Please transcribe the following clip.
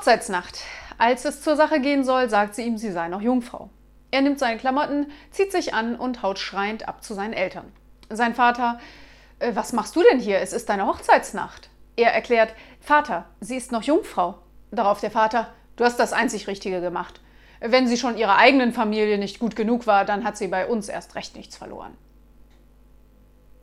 Hochzeitsnacht. Als es zur Sache gehen soll, sagt sie ihm, sie sei noch Jungfrau. Er nimmt seine Klamotten, zieht sich an und haut schreiend ab zu seinen Eltern. Sein Vater, äh, was machst du denn hier? Es ist deine Hochzeitsnacht. Er erklärt, Vater, sie ist noch Jungfrau. Darauf der Vater, du hast das einzig Richtige gemacht. Wenn sie schon ihrer eigenen Familie nicht gut genug war, dann hat sie bei uns erst recht nichts verloren.